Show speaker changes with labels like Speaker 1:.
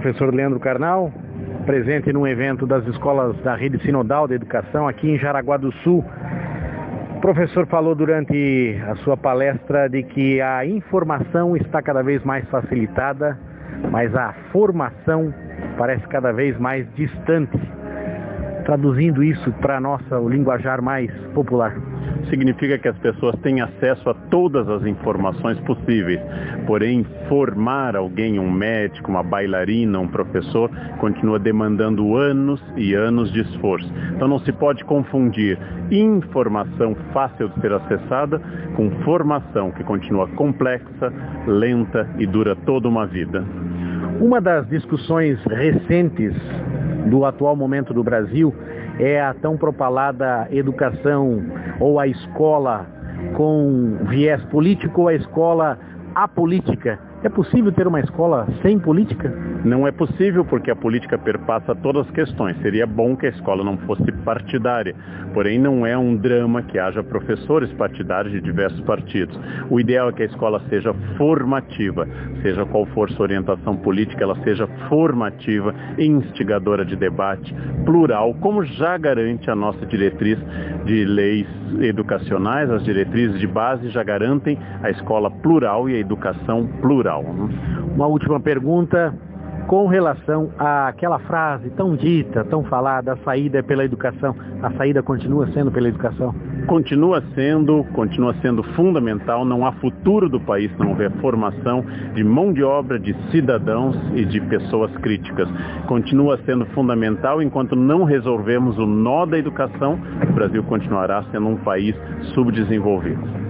Speaker 1: professor Leandro Carnal, presente num evento das escolas da Rede Sinodal de Educação aqui em Jaraguá do Sul. O professor falou durante a sua palestra de que a informação está cada vez mais facilitada, mas a formação parece cada vez mais distante. Traduzindo isso para nossa o linguajar mais popular
Speaker 2: significa que as pessoas têm acesso a todas as informações possíveis. Porém, formar alguém, um médico, uma bailarina, um professor, continua demandando anos e anos de esforço. Então não se pode confundir informação fácil de ser acessada com formação que continua complexa, lenta e dura toda uma vida.
Speaker 1: Uma das discussões recentes do atual momento do Brasil é a tão propalada educação ou a escola com viés político ou a escola apolítica. É possível ter uma escola sem política?
Speaker 2: Não é possível porque a política perpassa todas as questões. Seria bom que a escola não fosse partidária, porém não é um drama que haja professores partidários de diversos partidos. O ideal é que a escola seja formativa, seja qual for sua orientação política, ela seja formativa, instigadora de debate, plural, como já garante a nossa diretriz de leis educacionais, as diretrizes de base já garantem a escola plural e a educação plural. Né?
Speaker 1: Uma última pergunta com relação àquela frase tão dita, tão falada, a saída é pela educação. A saída continua sendo pela educação?
Speaker 2: Continua sendo, continua sendo fundamental. Não há futuro do país se não houver formação de mão de obra, de cidadãos e de pessoas críticas. Continua sendo fundamental enquanto não resolvemos o nó da educação, o Brasil continuará sendo um país subdesenvolvido.